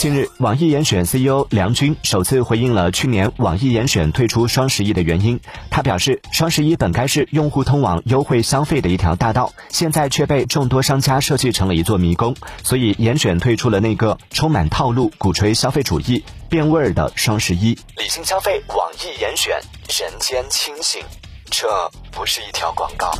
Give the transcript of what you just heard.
近日网易严选 ceo 梁军首次回应了去年网易严选退出双十一的原因。他表示双十一本该是用户通往优惠消费的一条大道现在却被众多商家设计成了一座迷宫所以严选退出了那个充满套路鼓吹消费主义变味儿的双十一。理性消费网易严选人间清醒这不是一条广告